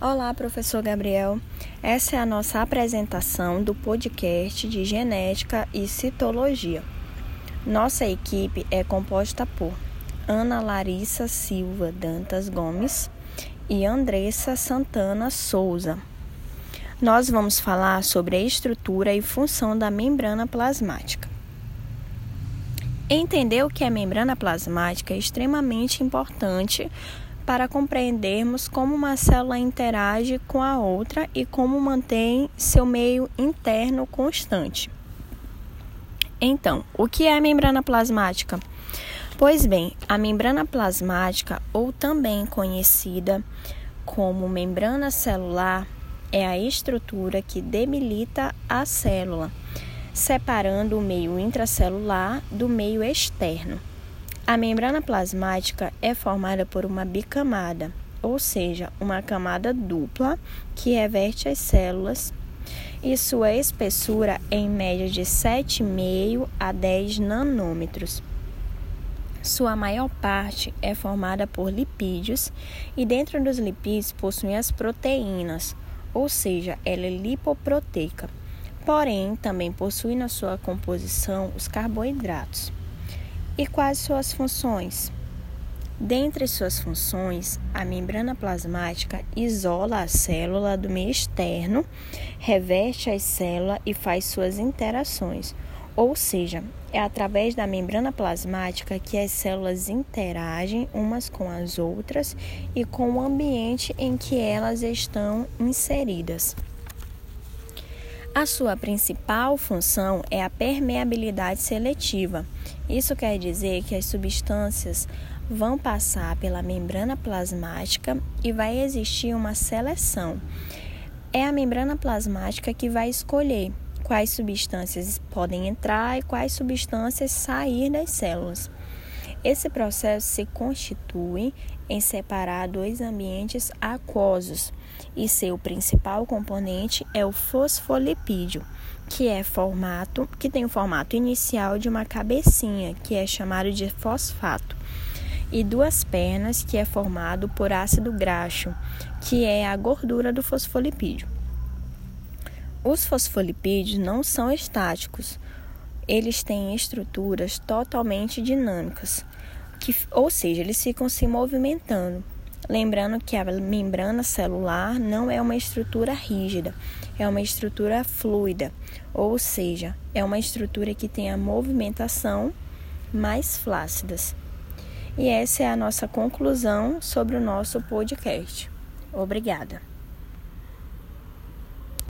Olá, professor Gabriel. Essa é a nossa apresentação do podcast de Genética e Citologia. Nossa equipe é composta por Ana Larissa Silva Dantas Gomes e Andressa Santana Souza. Nós vamos falar sobre a estrutura e função da membrana plasmática. Entender o que é membrana plasmática é extremamente importante para compreendermos como uma célula interage com a outra e como mantém seu meio interno constante. Então, o que é a membrana plasmática? Pois bem, a membrana plasmática, ou também conhecida como membrana celular, é a estrutura que debilita a célula, separando o meio intracelular do meio externo. A membrana plasmática é formada por uma bicamada, ou seja, uma camada dupla que reveste as células e sua espessura é em média de 7,5 a 10 nanômetros. Sua maior parte é formada por lipídios e dentro dos lipídios possui as proteínas, ou seja, ela é lipoproteica. Porém, também possui na sua composição os carboidratos. E quais suas funções? Dentre suas funções, a membrana plasmática isola a célula do meio externo, reveste a célula e faz suas interações. Ou seja, é através da membrana plasmática que as células interagem umas com as outras e com o ambiente em que elas estão inseridas. A sua principal função é a permeabilidade seletiva. Isso quer dizer que as substâncias vão passar pela membrana plasmática e vai existir uma seleção. É a membrana plasmática que vai escolher quais substâncias podem entrar e quais substâncias sair das células. Esse processo se constitui em separar dois ambientes aquosos e seu principal componente é o fosfolipídio, que é formato, que tem o formato inicial de uma cabecinha, que é chamado de fosfato, e duas pernas, que é formado por ácido graxo, que é a gordura do fosfolipídio. Os fosfolipídios não são estáticos, eles têm estruturas totalmente dinâmicas, que, ou seja, eles ficam se movimentando. Lembrando que a membrana celular não é uma estrutura rígida, é uma estrutura fluida, ou seja, é uma estrutura que tem a movimentação mais flácidas. E essa é a nossa conclusão sobre o nosso podcast. Obrigada.